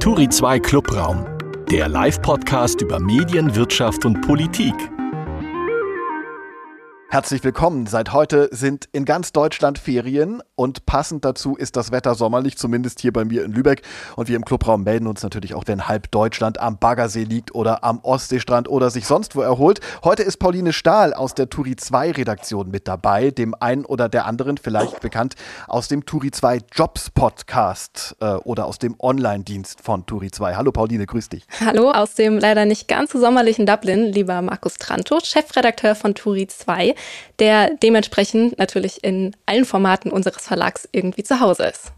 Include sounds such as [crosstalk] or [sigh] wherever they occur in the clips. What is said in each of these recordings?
Turi 2 Clubraum, der Live-Podcast über Medien, Wirtschaft und Politik. Herzlich willkommen. Seit heute sind in ganz Deutschland Ferien und passend dazu ist das Wetter sommerlich, zumindest hier bei mir in Lübeck. Und wir im Clubraum melden uns natürlich auch, wenn halb Deutschland am Baggersee liegt oder am Ostseestrand oder sich sonst wo erholt. Heute ist Pauline Stahl aus der Turi 2 Redaktion mit dabei, dem einen oder der anderen vielleicht bekannt aus dem Turi 2 Jobs Podcast äh, oder aus dem Online-Dienst von Turi 2. Hallo Pauline, grüß dich. Hallo aus dem leider nicht ganz so sommerlichen Dublin, lieber Markus Tranto, Chefredakteur von Turi 2 der dementsprechend natürlich in allen Formaten unseres Verlags irgendwie zu Hause ist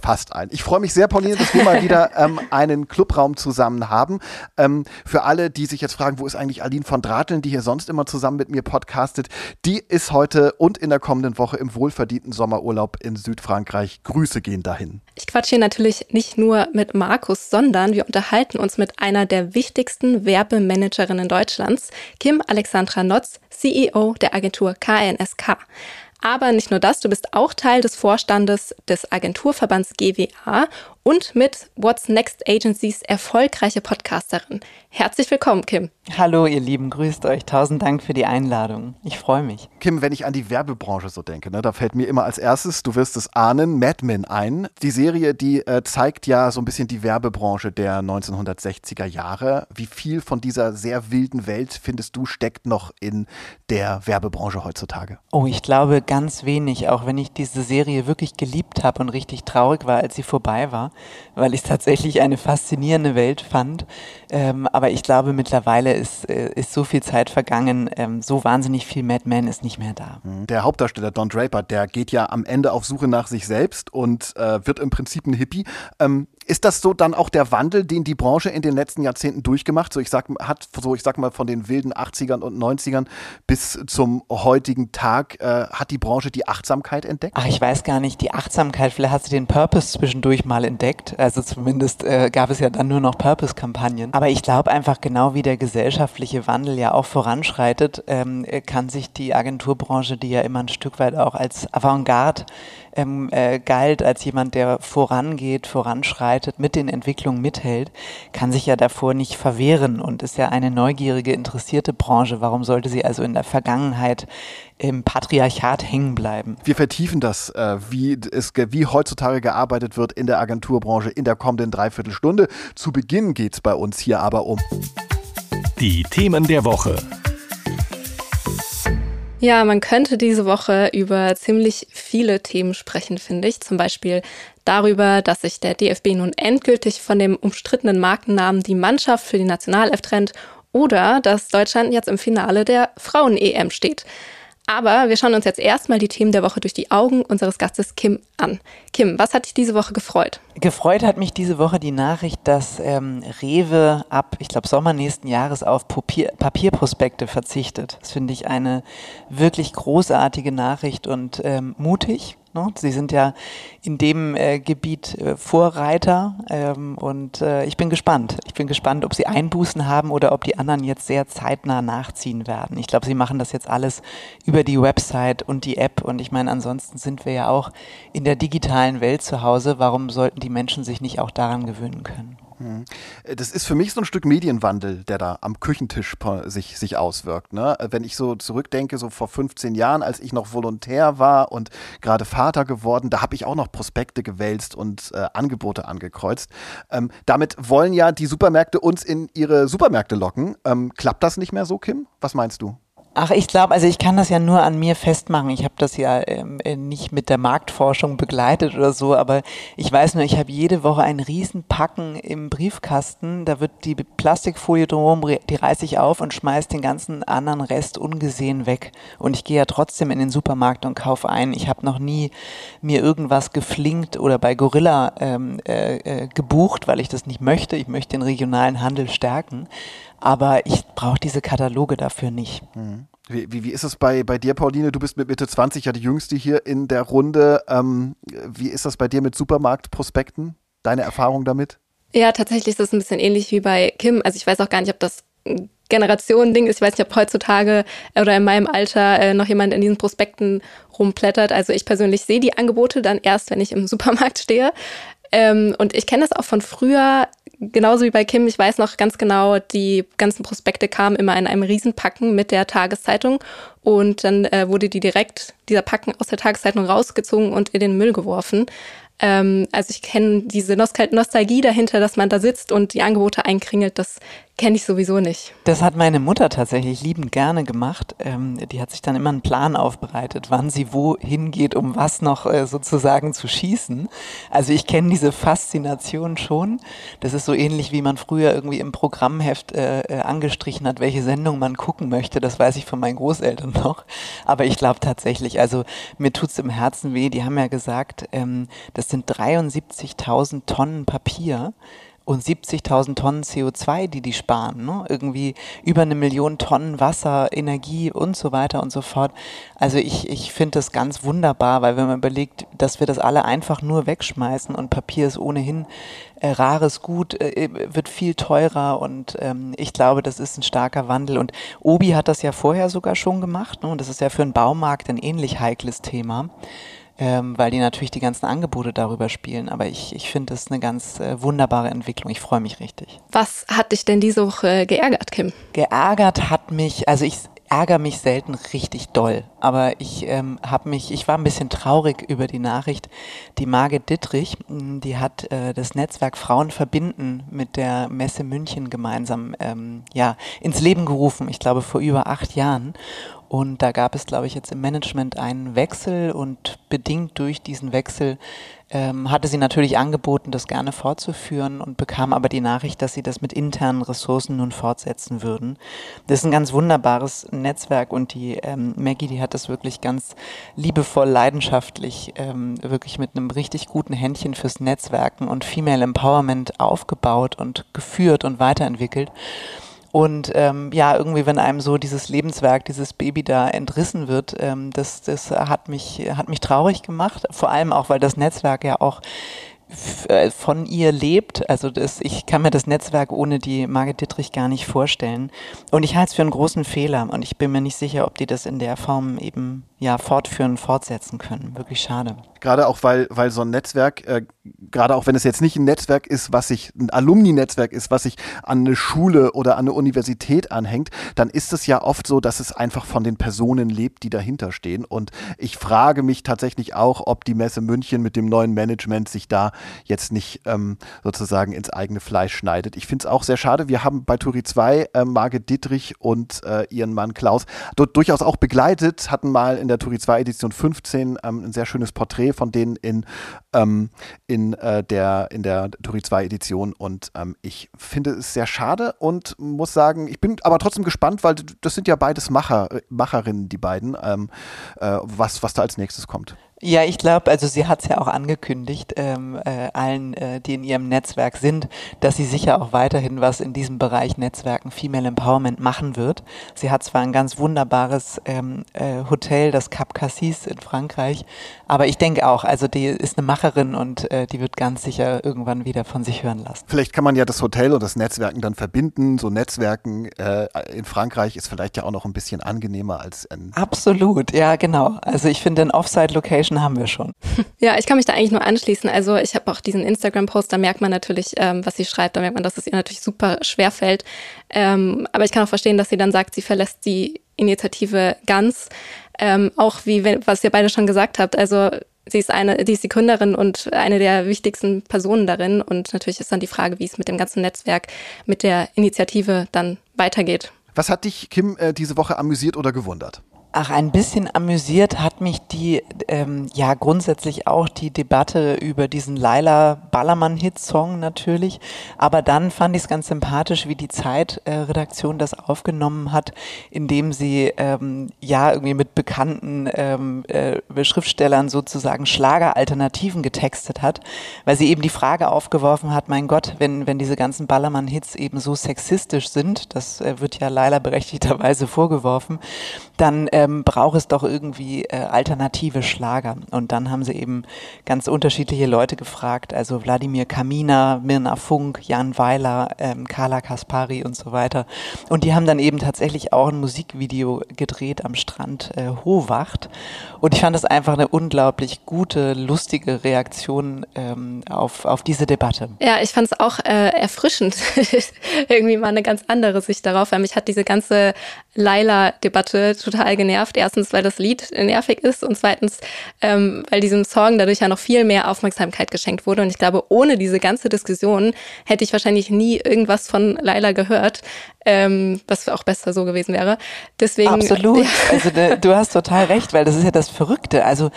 fast ein. Ich freue mich sehr, Pauline, dass wir mal wieder [laughs] ähm, einen Clubraum zusammen haben. Ähm, für alle, die sich jetzt fragen, wo ist eigentlich Aline von Drateln, die hier sonst immer zusammen mit mir podcastet, die ist heute und in der kommenden Woche im wohlverdienten Sommerurlaub in Südfrankreich. Grüße gehen dahin. Ich quatsche hier natürlich nicht nur mit Markus, sondern wir unterhalten uns mit einer der wichtigsten Werbemanagerinnen Deutschlands, Kim Alexandra Notz, CEO der Agentur KNSK. Aber nicht nur das, du bist auch Teil des Vorstandes des Agenturverbands GWA und mit What's Next Agencies erfolgreiche Podcasterin. Herzlich willkommen, Kim. Hallo, ihr Lieben, grüßt euch. Tausend Dank für die Einladung. Ich freue mich. Kim, wenn ich an die Werbebranche so denke, ne, da fällt mir immer als erstes, du wirst es ahnen, Mad Men ein. Die Serie, die äh, zeigt ja so ein bisschen die Werbebranche der 1960er Jahre. Wie viel von dieser sehr wilden Welt findest du steckt noch in der Werbebranche heutzutage? Oh, ich glaube ganz wenig, auch wenn ich diese Serie wirklich geliebt habe und richtig traurig war, als sie vorbei war weil ich es tatsächlich eine faszinierende Welt fand. Ähm, aber ich glaube, mittlerweile ist, äh, ist so viel Zeit vergangen, ähm, so wahnsinnig viel Mad Men ist nicht mehr da. Mhm. Der Hauptdarsteller Don Draper, der geht ja am Ende auf Suche nach sich selbst und äh, wird im Prinzip ein Hippie. Ähm, ist das so dann auch der Wandel, den die Branche in den letzten Jahrzehnten durchgemacht? So ich sag, hat so ich sag mal von den wilden 80ern und 90ern bis zum heutigen Tag äh, hat die Branche die Achtsamkeit entdeckt? Ach, ich weiß gar nicht, die Achtsamkeit, vielleicht hat sie den Purpose zwischendurch mal entdeckt. Also zumindest äh, gab es ja dann nur noch Purpose-Kampagnen. Aber ich glaube einfach genau wie der gesellschaftliche Wandel ja auch voranschreitet, ähm, kann sich die Agenturbranche, die ja immer ein Stück weit auch als Avantgarde ähm, äh, galt als jemand, der vorangeht, voranschreitet, mit den Entwicklungen mithält, kann sich ja davor nicht verwehren und ist ja eine neugierige, interessierte Branche. Warum sollte sie also in der Vergangenheit im Patriarchat hängen bleiben? Wir vertiefen das, äh, wie, es, wie heutzutage gearbeitet wird in der Agenturbranche in der kommenden Dreiviertelstunde. Zu Beginn geht es bei uns hier aber um die Themen der Woche. Ja, man könnte diese Woche über ziemlich viele Themen sprechen, finde ich. Zum Beispiel darüber, dass sich der DFB nun endgültig von dem umstrittenen Markennamen die Mannschaft für die Nationalelf trennt oder dass Deutschland jetzt im Finale der Frauen-EM steht. Aber wir schauen uns jetzt erstmal die Themen der Woche durch die Augen unseres Gastes Kim an. Kim, was hat dich diese Woche gefreut? Gefreut hat mich diese Woche die Nachricht, dass ähm, Rewe ab, ich glaube, Sommer nächsten Jahres auf Papier, Papierprospekte verzichtet. Das finde ich eine wirklich großartige Nachricht und ähm, mutig. Ne? Sie sind ja in dem äh, Gebiet äh, Vorreiter ähm, und äh, ich bin gespannt. Ich bin gespannt, ob Sie Einbußen haben oder ob die anderen jetzt sehr zeitnah nachziehen werden. Ich glaube, Sie machen das jetzt alles über die Website und die App und ich meine, ansonsten sind wir ja auch in der digitalen Welt zu Hause. Warum sollten die Menschen sich nicht auch daran gewöhnen können? Mhm. Das ist für mich so ein Stück Medienwandel, der da am Küchentisch sich, sich auswirkt. Ne? Wenn ich so zurückdenke, so vor 15 Jahren, als ich noch Volontär war und gerade Vater geworden, da habe ich auch noch Prospekte gewälzt und äh, Angebote angekreuzt. Ähm, damit wollen ja die Supermärkte uns in ihre Supermärkte locken. Ähm, klappt das nicht mehr so, Kim? Was meinst du? Ach, ich glaube, also ich kann das ja nur an mir festmachen. Ich habe das ja ähm, äh, nicht mit der Marktforschung begleitet oder so, aber ich weiß nur, ich habe jede Woche ein Riesenpacken im Briefkasten. Da wird die Plastikfolie drumherum, die reiße ich auf und schmeiß den ganzen anderen Rest ungesehen weg. Und ich gehe ja trotzdem in den Supermarkt und kaufe ein. Ich habe noch nie mir irgendwas geflinkt oder bei Gorilla ähm, äh, äh, gebucht, weil ich das nicht möchte. Ich möchte den regionalen Handel stärken aber ich brauche diese Kataloge dafür nicht. Mhm. Wie, wie, wie, ist es bei, bei dir, Pauline? Du bist mit Mitte 20 ja die Jüngste hier in der Runde. Ähm, wie ist das bei dir mit Supermarktprospekten? Deine Erfahrung damit? Ja, tatsächlich ist das ein bisschen ähnlich wie bei Kim. Also ich weiß auch gar nicht, ob das Generationending ist. Ich weiß nicht, ob heutzutage oder in meinem Alter äh, noch jemand in diesen Prospekten rumplättert. Also ich persönlich sehe die Angebote dann erst, wenn ich im [laughs] Supermarkt stehe. Ähm, und ich kenne das auch von früher, genauso wie bei Kim. Ich weiß noch ganz genau, die ganzen Prospekte kamen immer in einem Riesenpacken mit der Tageszeitung und dann äh, wurde die direkt, dieser Packen aus der Tageszeitung rausgezogen und in den Müll geworfen. Ähm, also ich kenne diese Nostalgie dahinter, dass man da sitzt und die Angebote einkringelt, das kenne ich sowieso nicht. Das hat meine Mutter tatsächlich liebend gerne gemacht. Ähm, die hat sich dann immer einen Plan aufbereitet, wann sie wo hingeht, um was noch äh, sozusagen zu schießen. Also ich kenne diese Faszination schon. Das ist so ähnlich, wie man früher irgendwie im Programmheft äh, äh, angestrichen hat, welche Sendung man gucken möchte. Das weiß ich von meinen Großeltern noch. Aber ich glaube tatsächlich, also mir tut's im Herzen weh. Die haben ja gesagt, ähm, das sind 73.000 Tonnen Papier und 70.000 Tonnen CO2, die die sparen. Ne? Irgendwie über eine Million Tonnen Wasser, Energie und so weiter und so fort. Also ich, ich finde das ganz wunderbar, weil wenn man überlegt, dass wir das alle einfach nur wegschmeißen und Papier ist ohnehin äh, rares Gut, äh, wird viel teurer und ähm, ich glaube, das ist ein starker Wandel. Und Obi hat das ja vorher sogar schon gemacht ne? und das ist ja für einen Baumarkt ein ähnlich heikles Thema ähm, weil die natürlich die ganzen Angebote darüber spielen. Aber ich, ich finde das eine ganz äh, wunderbare Entwicklung. Ich freue mich richtig. Was hat dich denn diese Woche geärgert, Kim? Geärgert hat mich, also ich ärgere mich selten richtig doll, aber ich ähm, habe mich, ich war ein bisschen traurig über die Nachricht. Die Margit Dittrich, hm, die hat äh, das Netzwerk Frauen verbinden mit der Messe München gemeinsam ähm, ja ins Leben gerufen. Ich glaube vor über acht Jahren. Und da gab es, glaube ich, jetzt im Management einen Wechsel und bedingt durch diesen Wechsel ähm, hatte sie natürlich angeboten, das gerne fortzuführen und bekam aber die Nachricht, dass sie das mit internen Ressourcen nun fortsetzen würden. Das ist ein ganz wunderbares Netzwerk und die ähm, Maggie, die hat das wirklich ganz liebevoll, leidenschaftlich, ähm, wirklich mit einem richtig guten Händchen fürs Netzwerken und Female Empowerment aufgebaut und geführt und weiterentwickelt. Und ähm, ja, irgendwie, wenn einem so dieses Lebenswerk, dieses Baby da entrissen wird, ähm, das, das hat mich, hat mich traurig gemacht. Vor allem auch, weil das Netzwerk ja auch äh, von ihr lebt. Also das, ich kann mir das Netzwerk ohne die Margit Dittrich gar nicht vorstellen. Und ich halte es für einen großen Fehler und ich bin mir nicht sicher, ob die das in der Form eben ja fortführen, fortsetzen können. Wirklich schade. Gerade auch, weil, weil so ein Netzwerk, äh, gerade auch wenn es jetzt nicht ein Netzwerk ist, was sich, ein Alumni-Netzwerk ist, was sich an eine Schule oder an eine Universität anhängt, dann ist es ja oft so, dass es einfach von den Personen lebt, die dahinter stehen. Und ich frage mich tatsächlich auch, ob die Messe München mit dem neuen Management sich da jetzt nicht ähm, sozusagen ins eigene Fleisch schneidet. Ich finde es auch sehr schade. Wir haben bei Turi 2 äh, Margit Dietrich und äh, ihren Mann Klaus dort durchaus auch begleitet, hatten mal in der Turi 2 Edition 15 ähm, ein sehr schönes Porträt von denen in, ähm, in, äh, der, in der Turi 2 Edition und ähm, ich finde es sehr schade und muss sagen, ich bin aber trotzdem gespannt, weil das sind ja beides Macher, Macherinnen, die beiden, ähm, äh, was, was da als nächstes kommt. Ja, ich glaube, also sie hat es ja auch angekündigt, ähm, äh, allen, äh, die in ihrem Netzwerk sind, dass sie sicher auch weiterhin was in diesem Bereich Netzwerken Female Empowerment machen wird. Sie hat zwar ein ganz wunderbares ähm, äh, Hotel, das Cap Cassis in Frankreich, aber ich denke auch, also die ist eine Macherin und äh, die wird ganz sicher irgendwann wieder von sich hören lassen. Vielleicht kann man ja das Hotel und das Netzwerken dann verbinden. So Netzwerken äh, in Frankreich ist vielleicht ja auch noch ein bisschen angenehmer als in. Absolut, ja, genau. Also ich finde, ein Offsite-Location Menschen haben wir schon. Ja, ich kann mich da eigentlich nur anschließen. Also ich habe auch diesen Instagram-Post, da merkt man natürlich, ähm, was sie schreibt, da merkt man, dass es ihr natürlich super schwer fällt. Ähm, aber ich kann auch verstehen, dass sie dann sagt, sie verlässt die Initiative ganz. Ähm, auch wie, was ihr beide schon gesagt habt, also sie ist eine, sie ist die Gründerin und eine der wichtigsten Personen darin. Und natürlich ist dann die Frage, wie es mit dem ganzen Netzwerk, mit der Initiative dann weitergeht. Was hat dich, Kim, äh, diese Woche amüsiert oder gewundert? Ach, ein bisschen amüsiert hat mich die, ähm, ja, grundsätzlich auch die Debatte über diesen Laila Ballermann-Hit-Song natürlich. Aber dann fand ich es ganz sympathisch, wie die Zeit-Redaktion das aufgenommen hat, indem sie, ähm, ja, irgendwie mit bekannten ähm, äh, Schriftstellern sozusagen Schlageralternativen getextet hat, weil sie eben die Frage aufgeworfen hat, mein Gott, wenn, wenn diese ganzen Ballermann-Hits eben so sexistisch sind, das äh, wird ja Laila berechtigterweise vorgeworfen, dann, äh, ähm, braucht es doch irgendwie äh, alternative Schlager. Und dann haben sie eben ganz unterschiedliche Leute gefragt, also Wladimir Kamina, Mirna Funk, Jan Weiler, ähm, Carla Kaspari und so weiter. Und die haben dann eben tatsächlich auch ein Musikvideo gedreht am Strand äh, Hohwacht. Und ich fand das einfach eine unglaublich gute, lustige Reaktion ähm, auf, auf diese Debatte. Ja, ich fand es auch äh, erfrischend. [laughs] Irgendwie mal eine ganz andere Sicht darauf, weil mich hat diese ganze Laila-Debatte total genervt. Erstens, weil das Lied nervig ist und zweitens, ähm, weil diesem Song dadurch ja noch viel mehr Aufmerksamkeit geschenkt wurde. Und ich glaube, ohne diese ganze Diskussion hätte ich wahrscheinlich nie irgendwas von Laila gehört, ähm, was auch besser so gewesen wäre. Deswegen. Absolut. [laughs] Ja. Also de, du hast total recht, weil das ist ja das Verrückte. Also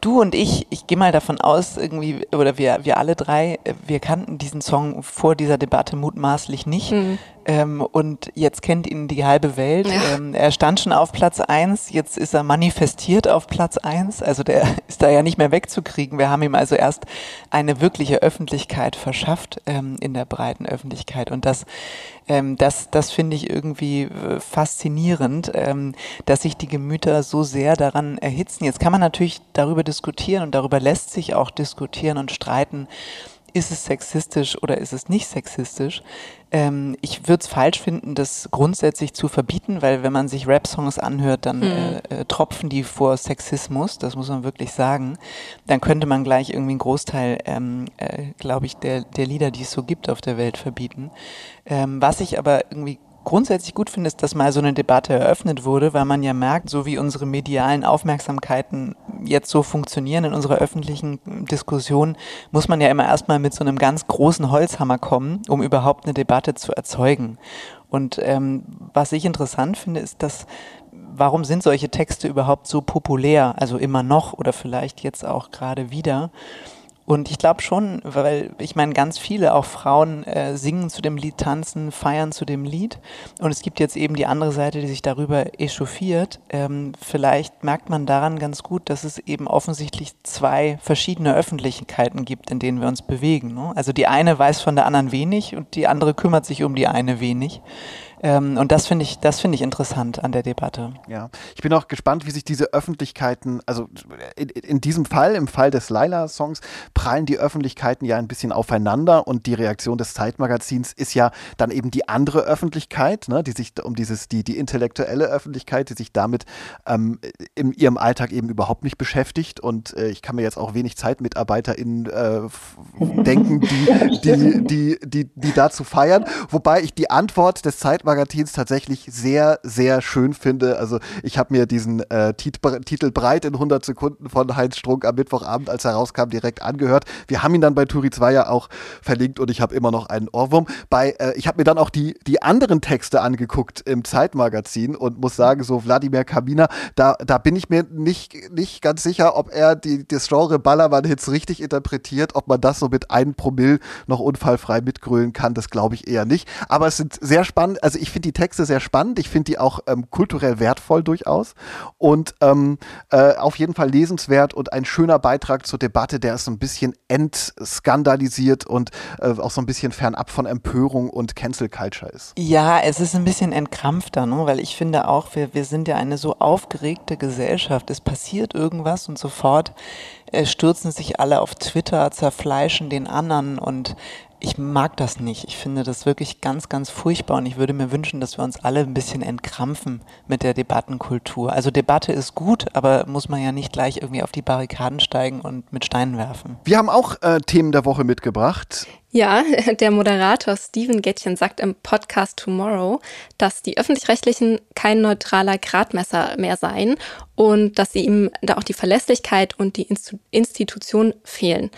du und ich, ich gehe mal davon aus, irgendwie, oder wir, wir alle drei, wir kannten diesen Song vor dieser Debatte mutmaßlich nicht. Mhm. Ähm, und jetzt kennt ihn die halbe Welt. Ja. Ähm, er stand schon auf Platz eins, jetzt ist er manifestiert auf Platz eins. Also der [laughs] ist da ja nicht mehr wegzukriegen. Wir haben ihm also erst eine wirkliche Öffentlichkeit verschafft ähm, in der breiten Öffentlichkeit. Und das, ähm, das, das finde ich irgendwie äh, faszinierend, ähm, dass sich die Gemüter so sehr daran erhitzen. Jetzt kann man natürlich darüber diskutieren und darüber lässt sich auch diskutieren und streiten ist es sexistisch oder ist es nicht sexistisch? Ähm, ich würde es falsch finden, das grundsätzlich zu verbieten, weil wenn man sich Rap-Songs anhört, dann mhm. äh, äh, tropfen die vor Sexismus, das muss man wirklich sagen. Dann könnte man gleich irgendwie einen Großteil, ähm, äh, glaube ich, der, der Lieder, die es so gibt auf der Welt, verbieten. Ähm, was ich aber irgendwie grundsätzlich gut finde, ist, dass mal so eine Debatte eröffnet wurde, weil man ja merkt, so wie unsere medialen Aufmerksamkeiten jetzt so funktionieren in unserer öffentlichen Diskussion, muss man ja immer erstmal mit so einem ganz großen Holzhammer kommen, um überhaupt eine Debatte zu erzeugen. Und ähm, was ich interessant finde, ist, dass warum sind solche Texte überhaupt so populär, also immer noch oder vielleicht jetzt auch gerade wieder? Und ich glaube schon, weil ich meine, ganz viele, auch Frauen, äh, singen zu dem Lied, tanzen, feiern zu dem Lied. Und es gibt jetzt eben die andere Seite, die sich darüber echauffiert. Ähm, vielleicht merkt man daran ganz gut, dass es eben offensichtlich zwei verschiedene Öffentlichkeiten gibt, in denen wir uns bewegen. Ne? Also die eine weiß von der anderen wenig und die andere kümmert sich um die eine wenig. Ähm, und das finde ich, das finde ich interessant an der Debatte. Ja, ich bin auch gespannt, wie sich diese Öffentlichkeiten, also in, in diesem Fall, im Fall des Laila-Songs, prallen die Öffentlichkeiten ja ein bisschen aufeinander und die Reaktion des Zeitmagazins ist ja dann eben die andere Öffentlichkeit, ne, die sich um dieses, die, die intellektuelle Öffentlichkeit, die sich damit ähm, in ihrem Alltag eben überhaupt nicht beschäftigt. Und äh, ich kann mir jetzt auch wenig ZeitmitarbeiterInnen äh, denken, die, die, die, die, die dazu feiern. Wobei ich die Antwort des Zeitmagazins Magazins tatsächlich sehr, sehr schön finde. Also ich habe mir diesen äh, Titel Breit in 100 Sekunden von Heinz Strunk am Mittwochabend, als er rauskam, direkt angehört. Wir haben ihn dann bei Turi 2 ja auch verlinkt und ich habe immer noch einen Ohrwurm. Bei, äh, ich habe mir dann auch die, die anderen Texte angeguckt im Zeitmagazin und muss sagen, so Wladimir Kamina, da, da bin ich mir nicht, nicht ganz sicher, ob er die, das Genre Ballermann-Hits richtig interpretiert, ob man das so mit einem Promille noch unfallfrei mitgrölen kann, das glaube ich eher nicht. Aber es sind sehr spannend, also also ich finde die Texte sehr spannend, ich finde die auch ähm, kulturell wertvoll durchaus und ähm, äh, auf jeden Fall lesenswert und ein schöner Beitrag zur Debatte, der ist so ein bisschen entskandalisiert und äh, auch so ein bisschen fernab von Empörung und Cancel Culture ist. Ja, es ist ein bisschen entkrampfter, ne? weil ich finde auch, wir, wir sind ja eine so aufgeregte Gesellschaft. Es passiert irgendwas und sofort äh, stürzen sich alle auf Twitter, zerfleischen den anderen und ich mag das nicht. Ich finde das wirklich ganz, ganz furchtbar und ich würde mir wünschen, dass wir uns alle ein bisschen entkrampfen mit der Debattenkultur. Also Debatte ist gut, aber muss man ja nicht gleich irgendwie auf die Barrikaden steigen und mit Steinen werfen. Wir haben auch äh, Themen der Woche mitgebracht. Ja, [laughs] der Moderator Steven Gettchen sagt im Podcast Tomorrow, dass die öffentlich-rechtlichen kein neutraler Gradmesser mehr seien und dass sie ihm da auch die Verlässlichkeit und die Institution fehlen.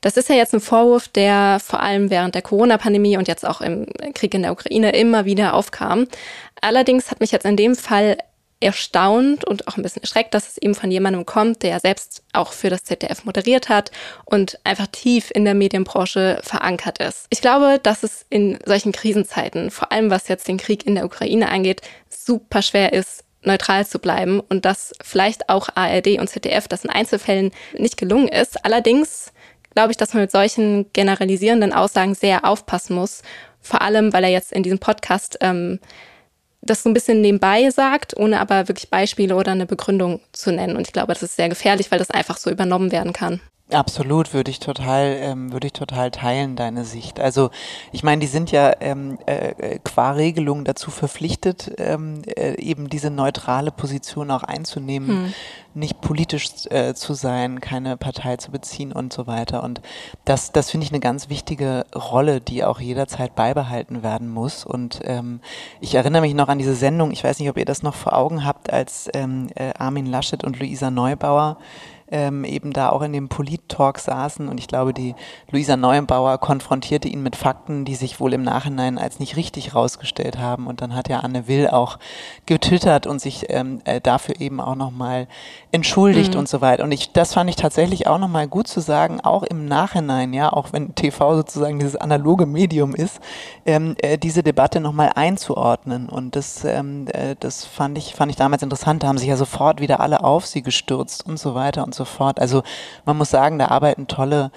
Das ist ja jetzt ein Vorwurf, der vor allem während der Corona-Pandemie und jetzt auch im Krieg in der Ukraine immer wieder aufkam. Allerdings hat mich jetzt in dem Fall erstaunt und auch ein bisschen erschreckt, dass es eben von jemandem kommt, der selbst auch für das ZDF moderiert hat und einfach tief in der Medienbranche verankert ist. Ich glaube, dass es in solchen Krisenzeiten, vor allem was jetzt den Krieg in der Ukraine angeht, super schwer ist, neutral zu bleiben und dass vielleicht auch ARD und ZDF das in Einzelfällen nicht gelungen ist. Allerdings glaube ich, dass man mit solchen generalisierenden Aussagen sehr aufpassen muss. Vor allem, weil er jetzt in diesem Podcast ähm, das so ein bisschen nebenbei sagt, ohne aber wirklich Beispiele oder eine Begründung zu nennen. Und ich glaube, das ist sehr gefährlich, weil das einfach so übernommen werden kann. Absolut, würde ich total, ähm, würde ich total teilen deine Sicht. Also ich meine, die sind ja ähm, äh, qua Regelung dazu verpflichtet, ähm, äh, eben diese neutrale Position auch einzunehmen, hm. nicht politisch äh, zu sein, keine Partei zu beziehen und so weiter. Und das, das finde ich eine ganz wichtige Rolle, die auch jederzeit beibehalten werden muss. Und ähm, ich erinnere mich noch an diese Sendung. Ich weiß nicht, ob ihr das noch vor Augen habt, als ähm, äh, Armin Laschet und Luisa Neubauer ähm, eben da auch in dem Polit-Talk saßen. Und ich glaube, die Luisa Neuenbauer konfrontierte ihn mit Fakten, die sich wohl im Nachhinein als nicht richtig rausgestellt haben. Und dann hat ja Anne Will auch getwittert und sich ähm, äh, dafür eben auch nochmal entschuldigt mhm. und so weiter. Und ich, das fand ich tatsächlich auch nochmal gut zu sagen, auch im Nachhinein, ja, auch wenn TV sozusagen dieses analoge Medium ist, ähm, äh, diese Debatte nochmal einzuordnen. Und das, ähm, äh, das fand ich, fand ich damals interessant, da haben sich ja sofort wieder alle auf sie gestürzt und so weiter und so fort. Also man muss sagen, da arbeiten tolle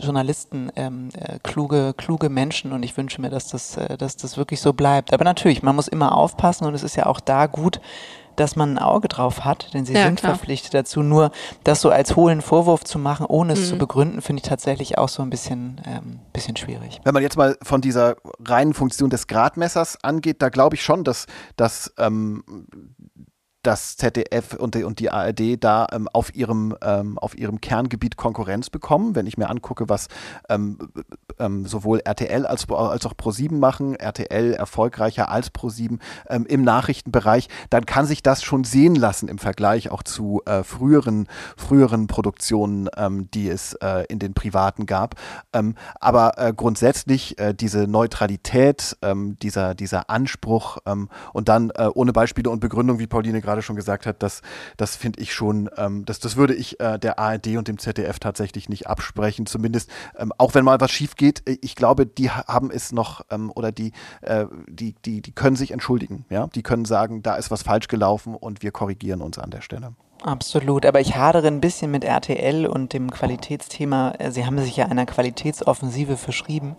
Journalisten, ähm, äh, kluge, kluge Menschen und ich wünsche mir, dass das, äh, dass das wirklich so bleibt. Aber natürlich, man muss immer aufpassen und es ist ja auch da gut, dass man ein Auge drauf hat, denn sie ja, sind klar. verpflichtet dazu. Nur das so als hohlen Vorwurf zu machen, ohne es mhm. zu begründen, finde ich tatsächlich auch so ein bisschen, ähm, bisschen schwierig. Wenn man jetzt mal von dieser reinen Funktion des Gradmessers angeht, da glaube ich schon, dass, dass ähm, das ZDF und die, und die ARD da ähm, auf, ihrem, ähm, auf ihrem Kerngebiet Konkurrenz bekommen. Wenn ich mir angucke, was ähm, ähm sowohl RTL als, als auch Pro7 machen, RTL erfolgreicher als Pro7 ähm, im Nachrichtenbereich, dann kann sich das schon sehen lassen im Vergleich auch zu äh, früheren, früheren Produktionen, ähm, die es äh, in den privaten gab. aber äh, grundsätzlich äh, diese Neutralität, dieser, dieser Anspruch und dann äh, ohne Beispiele und Begründung, wie Pauline gerade gerade schon gesagt hat, das, das finde ich schon, ähm, das, das würde ich äh, der ARD und dem ZDF tatsächlich nicht absprechen. Zumindest, ähm, auch wenn mal was schief geht, äh, ich glaube, die haben es noch ähm, oder die, äh, die, die, die können sich entschuldigen. Ja? Die können sagen, da ist was falsch gelaufen und wir korrigieren uns an der Stelle. Absolut, aber ich hadere ein bisschen mit RTL und dem Qualitätsthema. Äh, sie haben sich ja einer Qualitätsoffensive verschrieben.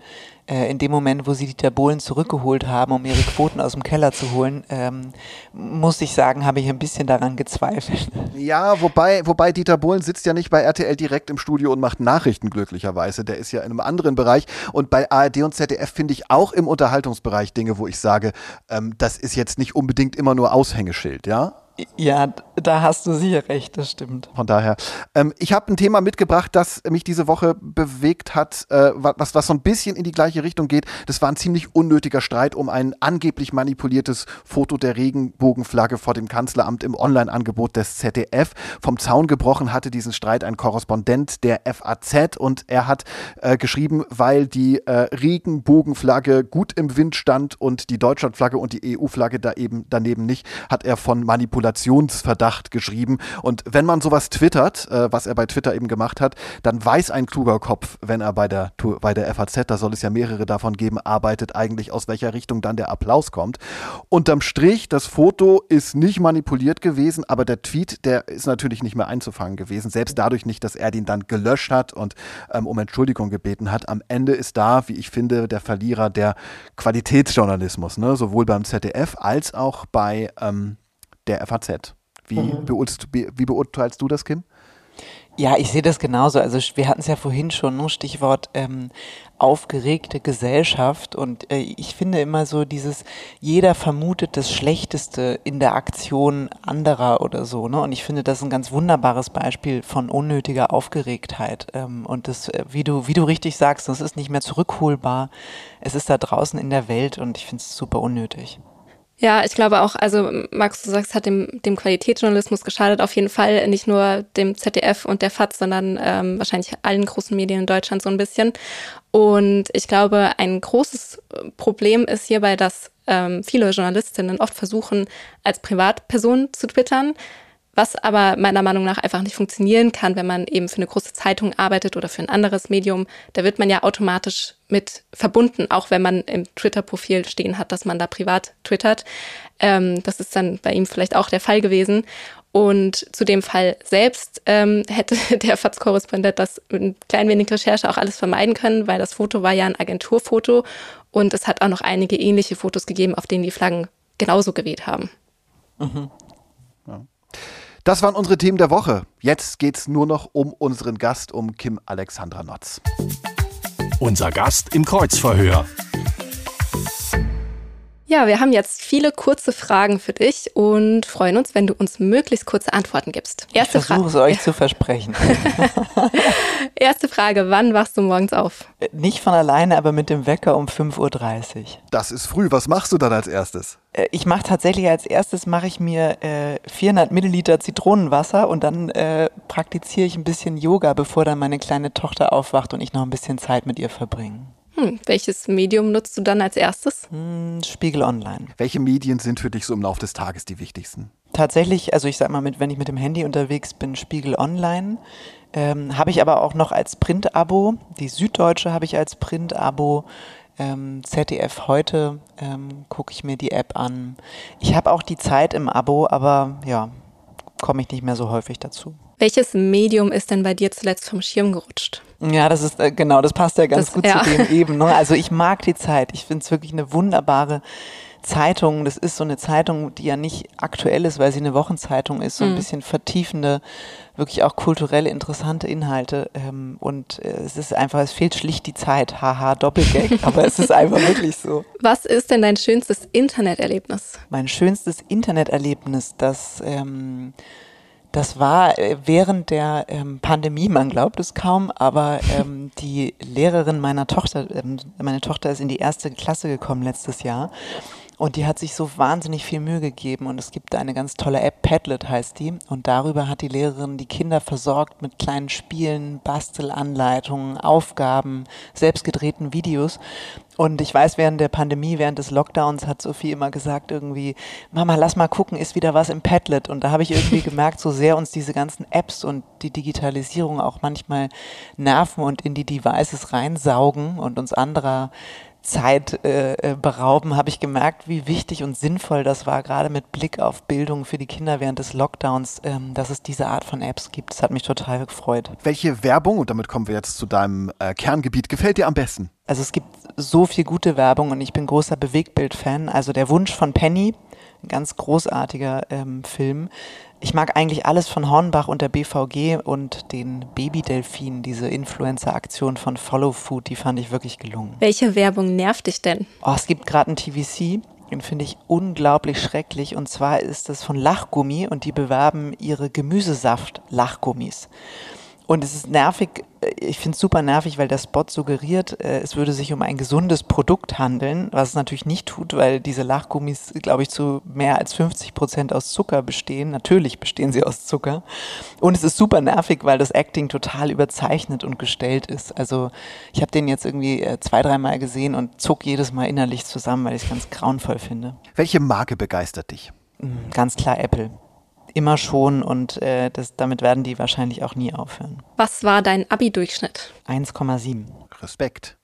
Äh, in dem Moment, wo sie Dieter Bohlen zurückgeholt haben, um ihre Quoten aus dem Keller zu holen, ähm, muss ich sagen, habe ich ein bisschen daran gezweifelt. Ja, wobei, wobei Dieter Bohlen sitzt ja nicht bei RTL direkt im Studio und macht Nachrichten glücklicherweise. Der ist ja in einem anderen Bereich. Und bei ARD und ZDF finde ich auch im Unterhaltungsbereich Dinge, wo ich sage, ähm, das ist jetzt nicht unbedingt immer nur Aushängeschild, ja? Ja, da hast du sicher recht, das stimmt. Von daher, ähm, ich habe ein Thema mitgebracht, das mich diese Woche bewegt hat, äh, was, was so ein bisschen in die gleiche Richtung geht. Das war ein ziemlich unnötiger Streit um ein angeblich manipuliertes Foto der Regenbogenflagge vor dem Kanzleramt im Online-Angebot des ZDF. Vom Zaun gebrochen hatte diesen Streit ein Korrespondent der FAZ und er hat äh, geschrieben, weil die äh, Regenbogenflagge gut im Wind stand und die Deutschlandflagge und die EU-Flagge da eben daneben nicht, hat er von Manipulation Manipulationsverdacht geschrieben. Und wenn man sowas twittert, äh, was er bei Twitter eben gemacht hat, dann weiß ein kluger Kopf, wenn er bei der, bei der FAZ, da soll es ja mehrere davon geben, arbeitet eigentlich, aus welcher Richtung dann der Applaus kommt. Unterm Strich, das Foto ist nicht manipuliert gewesen, aber der Tweet, der ist natürlich nicht mehr einzufangen gewesen. Selbst dadurch nicht, dass er den dann gelöscht hat und ähm, um Entschuldigung gebeten hat. Am Ende ist da, wie ich finde, der Verlierer der Qualitätsjournalismus, ne? sowohl beim ZDF als auch bei ähm, der FAZ. Wie, mhm. beurteilst, wie beurteilst du das, Kim? Ja, ich sehe das genauso. Also wir hatten es ja vorhin schon, ne? Stichwort ähm, aufgeregte Gesellschaft. Und äh, ich finde immer so dieses, jeder vermutet das Schlechteste in der Aktion anderer oder so. Ne? Und ich finde das ein ganz wunderbares Beispiel von unnötiger Aufgeregtheit. Ähm, und das, äh, wie du, wie du richtig sagst, das ist nicht mehr zurückholbar. Es ist da draußen in der Welt und ich finde es super unnötig. Ja, ich glaube auch, also Max, du sagst, hat dem, dem Qualitätsjournalismus geschadet, auf jeden Fall nicht nur dem ZDF und der FAZ, sondern ähm, wahrscheinlich allen großen Medien in Deutschland so ein bisschen. Und ich glaube, ein großes Problem ist hierbei, dass ähm, viele Journalistinnen oft versuchen, als Privatperson zu twittern, was aber meiner Meinung nach einfach nicht funktionieren kann, wenn man eben für eine große Zeitung arbeitet oder für ein anderes Medium. Da wird man ja automatisch mit verbunden, auch wenn man im Twitter-Profil stehen hat, dass man da privat twittert. Ähm, das ist dann bei ihm vielleicht auch der Fall gewesen. Und zu dem Fall selbst ähm, [laughs] hätte der FATS-Korrespondent das mit ein klein wenig Recherche auch alles vermeiden können, weil das Foto war ja ein Agenturfoto und es hat auch noch einige ähnliche Fotos gegeben, auf denen die Flaggen genauso gewählt haben. Mhm. Ja. Das waren unsere Themen der Woche. Jetzt geht es nur noch um unseren Gast, um Kim Alexandra Notz. Unser Gast im Kreuzverhör. Ja, wir haben jetzt viele kurze Fragen für dich und freuen uns, wenn du uns möglichst kurze Antworten gibst. Erste ich versuche es euch [laughs] zu versprechen. [laughs] Erste Frage, wann wachst du morgens auf? Äh, nicht von alleine, aber mit dem Wecker um 5.30 Uhr. Das ist früh. Was machst du dann als erstes? Äh, ich mache tatsächlich als erstes mache ich mir äh, 400 Milliliter Zitronenwasser und dann äh, praktiziere ich ein bisschen Yoga, bevor dann meine kleine Tochter aufwacht und ich noch ein bisschen Zeit mit ihr verbringe. Hm, welches Medium nutzt du dann als erstes? Hm, Spiegel Online. Welche Medien sind für dich so im Laufe des Tages die wichtigsten? Tatsächlich, also ich sag mal, mit, wenn ich mit dem Handy unterwegs bin, Spiegel Online. Ähm, habe ich aber auch noch als Print-Abo. Die Süddeutsche habe ich als Print-Abo. Ähm, ZDF heute ähm, gucke ich mir die App an. Ich habe auch die Zeit im Abo, aber ja, komme ich nicht mehr so häufig dazu. Welches Medium ist denn bei dir zuletzt vom Schirm gerutscht? Ja, das ist äh, genau, das passt ja ganz das, gut ja. zu dem eben. Ne? [laughs] Also ich mag die Zeit. Ich finde es wirklich eine wunderbare Zeitung. Das ist so eine Zeitung, die ja nicht aktuell ist, weil sie eine Wochenzeitung ist. So ein mhm. bisschen vertiefende, wirklich auch kulturelle, interessante Inhalte. Ähm, und äh, es ist einfach, es fehlt schlicht die Zeit. Haha, Doppelgag. [laughs] aber es ist einfach wirklich so. Was ist denn dein schönstes Interneterlebnis? Mein schönstes Interneterlebnis, das ähm, das war äh, während der ähm, Pandemie, man glaubt es kaum, aber ähm, [laughs] die Lehrerin meiner Tochter, ähm, meine Tochter ist in die erste Klasse gekommen letztes Jahr und die hat sich so wahnsinnig viel Mühe gegeben und es gibt eine ganz tolle App, Padlet heißt die. Und darüber hat die Lehrerin die Kinder versorgt mit kleinen Spielen, Bastelanleitungen, Aufgaben, selbstgedrehten Videos. Und ich weiß, während der Pandemie, während des Lockdowns hat Sophie immer gesagt irgendwie, Mama, lass mal gucken, ist wieder was im Padlet. Und da habe ich irgendwie [laughs] gemerkt, so sehr uns diese ganzen Apps und die Digitalisierung auch manchmal nerven und in die Devices reinsaugen und uns anderer Zeit äh, äh, berauben, habe ich gemerkt, wie wichtig und sinnvoll das war, gerade mit Blick auf Bildung für die Kinder während des Lockdowns, ähm, dass es diese Art von Apps gibt. Das hat mich total gefreut. Welche Werbung, und damit kommen wir jetzt zu deinem äh, Kerngebiet, gefällt dir am besten? Also es gibt so viel gute Werbung und ich bin großer Bewegtbild-Fan. Also der Wunsch von Penny, ein ganz großartiger ähm, Film, ich mag eigentlich alles von Hornbach und der BVG und den Babydelfinen, diese Influencer-Aktion von Follow Food, die fand ich wirklich gelungen. Welche Werbung nervt dich denn? Oh, es gibt gerade einen TVC, den finde ich unglaublich schrecklich. Und zwar ist das von Lachgummi und die bewerben ihre Gemüsesaft-Lachgummis. Und es ist nervig, äh, ich finde es super nervig, weil der Spot suggeriert, äh, es würde sich um ein gesundes Produkt handeln, was es natürlich nicht tut, weil diese Lachgummis, glaube ich, zu mehr als 50 Prozent aus Zucker bestehen. Natürlich bestehen sie aus Zucker. Und es ist super nervig, weil das Acting total überzeichnet und gestellt ist. Also ich habe den jetzt irgendwie äh, zwei, dreimal gesehen und zuck jedes Mal innerlich zusammen, weil ich es ganz grauenvoll finde. Welche Marke begeistert dich? Hm, ganz klar Apple immer schon und äh, das, damit werden die wahrscheinlich auch nie aufhören. Was war dein Abi-Durchschnitt? 1,7. Respekt.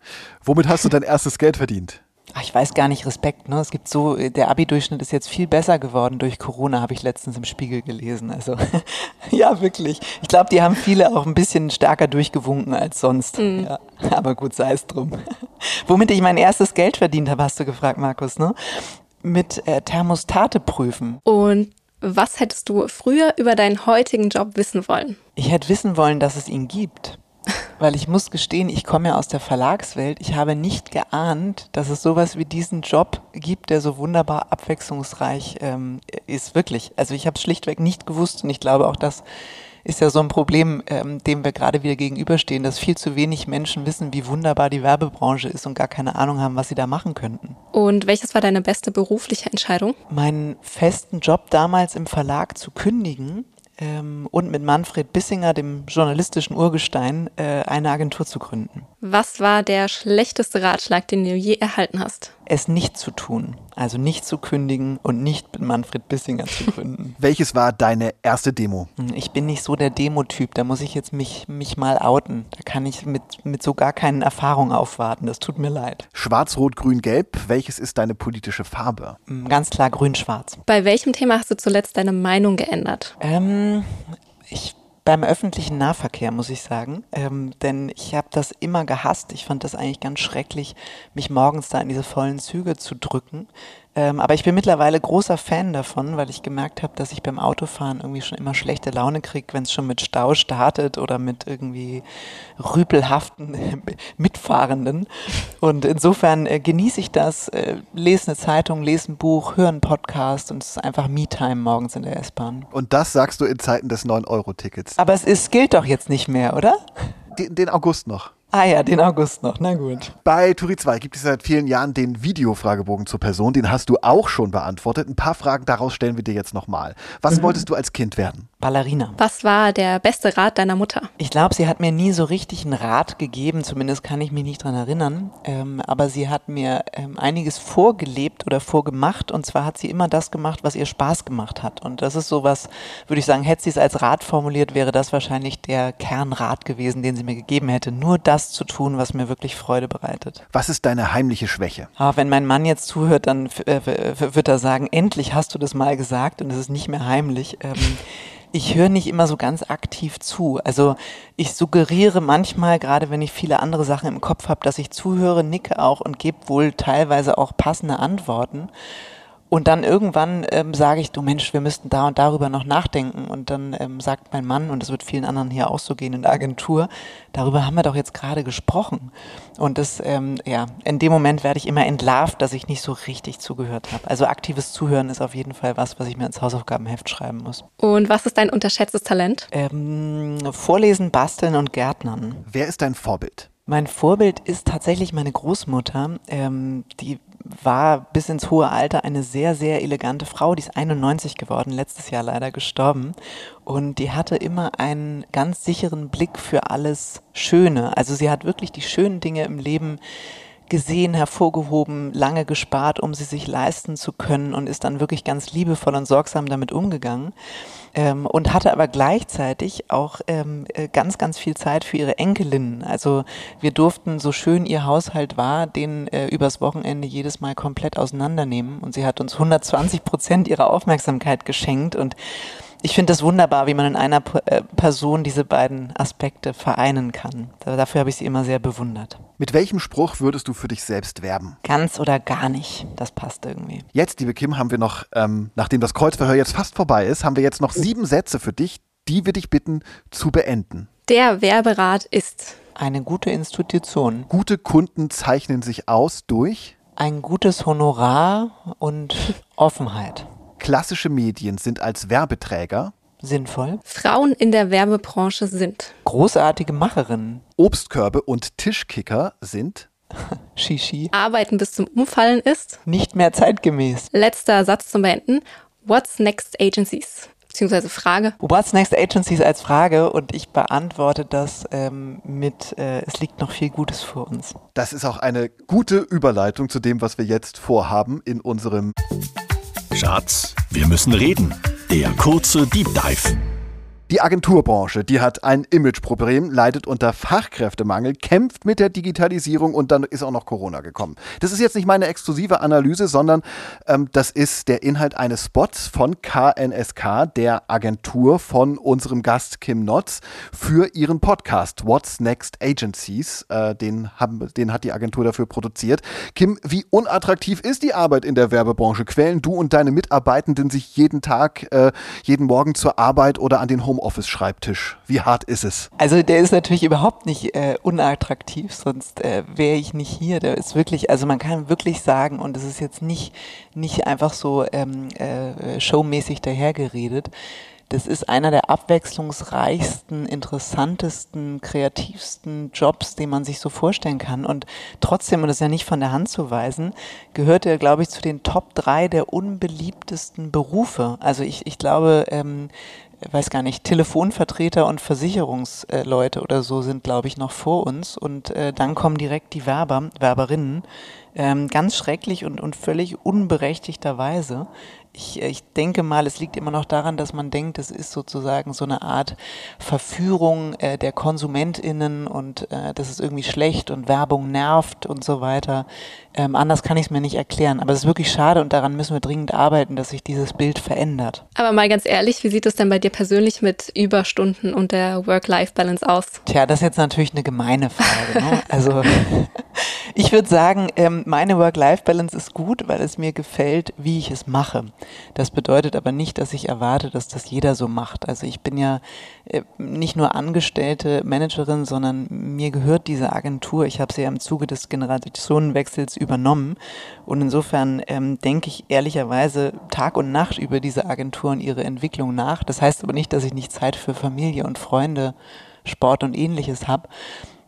Womit hast du dein erstes Geld verdient? Ach, ich weiß gar nicht, Respekt. Ne? Es gibt so, der Abi-Durchschnitt ist jetzt viel besser geworden durch Corona, habe ich letztens im Spiegel gelesen. Also [laughs] ja, wirklich. Ich glaube, die haben viele auch ein bisschen stärker durchgewunken als sonst. Mhm. Ja, aber gut, sei es drum. [laughs] Womit ich mein erstes Geld verdient habe, hast du gefragt, Markus, ne? Mit äh, Thermostate prüfen. Und was hättest du früher über deinen heutigen Job wissen wollen? Ich hätte wissen wollen, dass es ihn gibt. Weil ich muss gestehen, ich komme ja aus der Verlagswelt. Ich habe nicht geahnt, dass es sowas wie diesen Job gibt, der so wunderbar abwechslungsreich ähm, ist. Wirklich. Also ich habe es schlichtweg nicht gewusst und ich glaube auch, dass ist ja so ein Problem, ähm, dem wir gerade wieder gegenüberstehen, dass viel zu wenig Menschen wissen, wie wunderbar die Werbebranche ist und gar keine Ahnung haben, was sie da machen könnten. Und welches war deine beste berufliche Entscheidung? Meinen festen Job damals im Verlag zu kündigen ähm, und mit Manfred Bissinger, dem journalistischen Urgestein, äh, eine Agentur zu gründen. Was war der schlechteste Ratschlag, den du je erhalten hast? Es nicht zu tun, also nicht zu kündigen und nicht mit Manfred Bissinger zu [laughs] gründen. Welches war deine erste Demo? Hm, ich bin nicht so der Demo-Typ, da muss ich jetzt mich, mich mal outen. Da kann ich mit, mit so gar keinen Erfahrungen aufwarten, das tut mir leid. Schwarz, Rot, Grün, Gelb, welches ist deine politische Farbe? Hm, ganz klar Grün-Schwarz. Bei welchem Thema hast du zuletzt deine Meinung geändert? Ähm, ich beim öffentlichen Nahverkehr, muss ich sagen. Ähm, denn ich habe das immer gehasst. Ich fand das eigentlich ganz schrecklich, mich morgens da in diese vollen Züge zu drücken. Ähm, aber ich bin mittlerweile großer Fan davon, weil ich gemerkt habe, dass ich beim Autofahren irgendwie schon immer schlechte Laune kriege, wenn es schon mit Stau startet oder mit irgendwie rüpelhaften [laughs] Mitfahrenden. Und insofern äh, genieße ich das, äh, lese eine Zeitung, lese ein Buch, höre einen Podcast und es ist einfach Me-Time morgens in der S-Bahn. Und das sagst du in Zeiten des 9-Euro-Tickets. Aber es ist, gilt doch jetzt nicht mehr, oder? Den, den August noch. Ah ja, den August noch, na gut. Bei Turi 2 gibt es seit vielen Jahren den Videofragebogen zur Person. Den hast du auch schon beantwortet. Ein paar Fragen daraus stellen wir dir jetzt nochmal. Was mhm. wolltest du als Kind werden? Ballerina. Was war der beste Rat deiner Mutter? Ich glaube, sie hat mir nie so richtig einen Rat gegeben, zumindest kann ich mich nicht dran erinnern. Ähm, aber sie hat mir ähm, einiges vorgelebt oder vorgemacht. Und zwar hat sie immer das gemacht, was ihr Spaß gemacht hat. Und das ist sowas, würde ich sagen, hätte sie es als Rat formuliert, wäre das wahrscheinlich der Kernrat gewesen, den sie mir gegeben hätte. Nur das zu tun, was mir wirklich Freude bereitet. Was ist deine heimliche Schwäche? Ah, wenn mein Mann jetzt zuhört, dann äh, wird er sagen, endlich hast du das mal gesagt und es ist nicht mehr heimlich. Ähm, ich höre nicht immer so ganz aktiv zu. Also ich suggeriere manchmal, gerade wenn ich viele andere Sachen im Kopf habe, dass ich zuhöre, nicke auch und gebe wohl teilweise auch passende Antworten. Und dann irgendwann ähm, sage ich, du Mensch, wir müssten da und darüber noch nachdenken. Und dann ähm, sagt mein Mann, und das wird vielen anderen hier auch so gehen in der Agentur, darüber haben wir doch jetzt gerade gesprochen. Und das, ähm, ja, in dem Moment werde ich immer entlarvt, dass ich nicht so richtig zugehört habe. Also aktives Zuhören ist auf jeden Fall was, was ich mir ins Hausaufgabenheft schreiben muss. Und was ist dein unterschätztes Talent? Ähm, Vorlesen, Basteln und Gärtnern. Wer ist dein Vorbild? Mein Vorbild ist tatsächlich meine Großmutter. Ähm, die war bis ins hohe Alter eine sehr, sehr elegante Frau. Die ist 91 geworden, letztes Jahr leider gestorben. Und die hatte immer einen ganz sicheren Blick für alles Schöne. Also sie hat wirklich die schönen Dinge im Leben gesehen, hervorgehoben, lange gespart, um sie sich leisten zu können und ist dann wirklich ganz liebevoll und sorgsam damit umgegangen ähm, und hatte aber gleichzeitig auch ähm, äh, ganz, ganz viel Zeit für ihre Enkelinnen. Also wir durften, so schön ihr Haushalt war, den äh, übers Wochenende jedes Mal komplett auseinandernehmen und sie hat uns 120 Prozent ihrer Aufmerksamkeit geschenkt und ich finde das wunderbar, wie man in einer äh, Person diese beiden Aspekte vereinen kann. Dafür habe ich sie immer sehr bewundert. Mit welchem Spruch würdest du für dich selbst werben? Ganz oder gar nicht. Das passt irgendwie. Jetzt, liebe Kim, haben wir noch, ähm, nachdem das Kreuzverhör jetzt fast vorbei ist, haben wir jetzt noch sieben Sätze für dich, die wir dich bitten zu beenden. Der Werberat ist eine gute Institution. Gute Kunden zeichnen sich aus durch ein gutes Honorar und Offenheit. Klassische Medien sind als Werbeträger sinnvoll. Frauen in der Werbebranche sind großartige Macherinnen. Obstkörbe und Tischkicker sind [laughs] Shishi. Arbeiten bis zum Umfallen ist nicht mehr zeitgemäß. Letzter Satz zum Beenden. What's next agencies? Beziehungsweise Frage. What's next agencies als Frage und ich beantworte das ähm, mit, äh, es liegt noch viel Gutes vor uns. Das ist auch eine gute Überleitung zu dem, was wir jetzt vorhaben in unserem Schatz, wir müssen reden. Der kurze Deep Dive. Die Agenturbranche, die hat ein Imageproblem, leidet unter Fachkräftemangel, kämpft mit der Digitalisierung und dann ist auch noch Corona gekommen. Das ist jetzt nicht meine exklusive Analyse, sondern ähm, das ist der Inhalt eines Spots von KNSK, der Agentur von unserem Gast Kim Notz, für ihren Podcast What's Next Agencies. Äh, den, haben, den hat die Agentur dafür produziert. Kim, wie unattraktiv ist die Arbeit in der Werbebranche? Quälen du und deine Mitarbeitenden sich jeden Tag, äh, jeden Morgen zur Arbeit oder an den Home Homeoffice-Schreibtisch? Wie hart ist es? Also der ist natürlich überhaupt nicht äh, unattraktiv, sonst äh, wäre ich nicht hier. Der ist wirklich, also man kann wirklich sagen, und es ist jetzt nicht, nicht einfach so ähm, äh, showmäßig dahergeredet, das ist einer der abwechslungsreichsten, interessantesten, kreativsten Jobs, den man sich so vorstellen kann. Und trotzdem, und das ist ja nicht von der Hand zu weisen, gehört er, glaube ich, zu den Top drei der unbeliebtesten Berufe. Also ich, ich glaube, ähm, weiß gar nicht, Telefonvertreter und Versicherungsleute oder so sind, glaube ich, noch vor uns. Und äh, dann kommen direkt die Werber, Werberinnen, ähm, ganz schrecklich und, und völlig unberechtigterweise ich, ich denke mal, es liegt immer noch daran, dass man denkt, es ist sozusagen so eine Art Verführung äh, der KonsumentInnen und äh, das ist irgendwie schlecht und Werbung nervt und so weiter. Ähm, anders kann ich es mir nicht erklären. Aber es ist wirklich schade und daran müssen wir dringend arbeiten, dass sich dieses Bild verändert. Aber mal ganz ehrlich, wie sieht es denn bei dir persönlich mit Überstunden und der Work-Life-Balance aus? Tja, das ist jetzt natürlich eine gemeine Frage. Ne? [laughs] Also ich würde sagen, ähm, meine Work-Life-Balance ist gut, weil es mir gefällt, wie ich es mache. Das bedeutet aber nicht, dass ich erwarte, dass das jeder so macht. Also ich bin ja äh, nicht nur angestellte Managerin, sondern mir gehört diese Agentur. Ich habe sie ja im Zuge des Generationenwechsels übernommen. Und insofern ähm, denke ich ehrlicherweise Tag und Nacht über diese Agentur und ihre Entwicklung nach. Das heißt aber nicht, dass ich nicht Zeit für Familie und Freunde, Sport und ähnliches habe.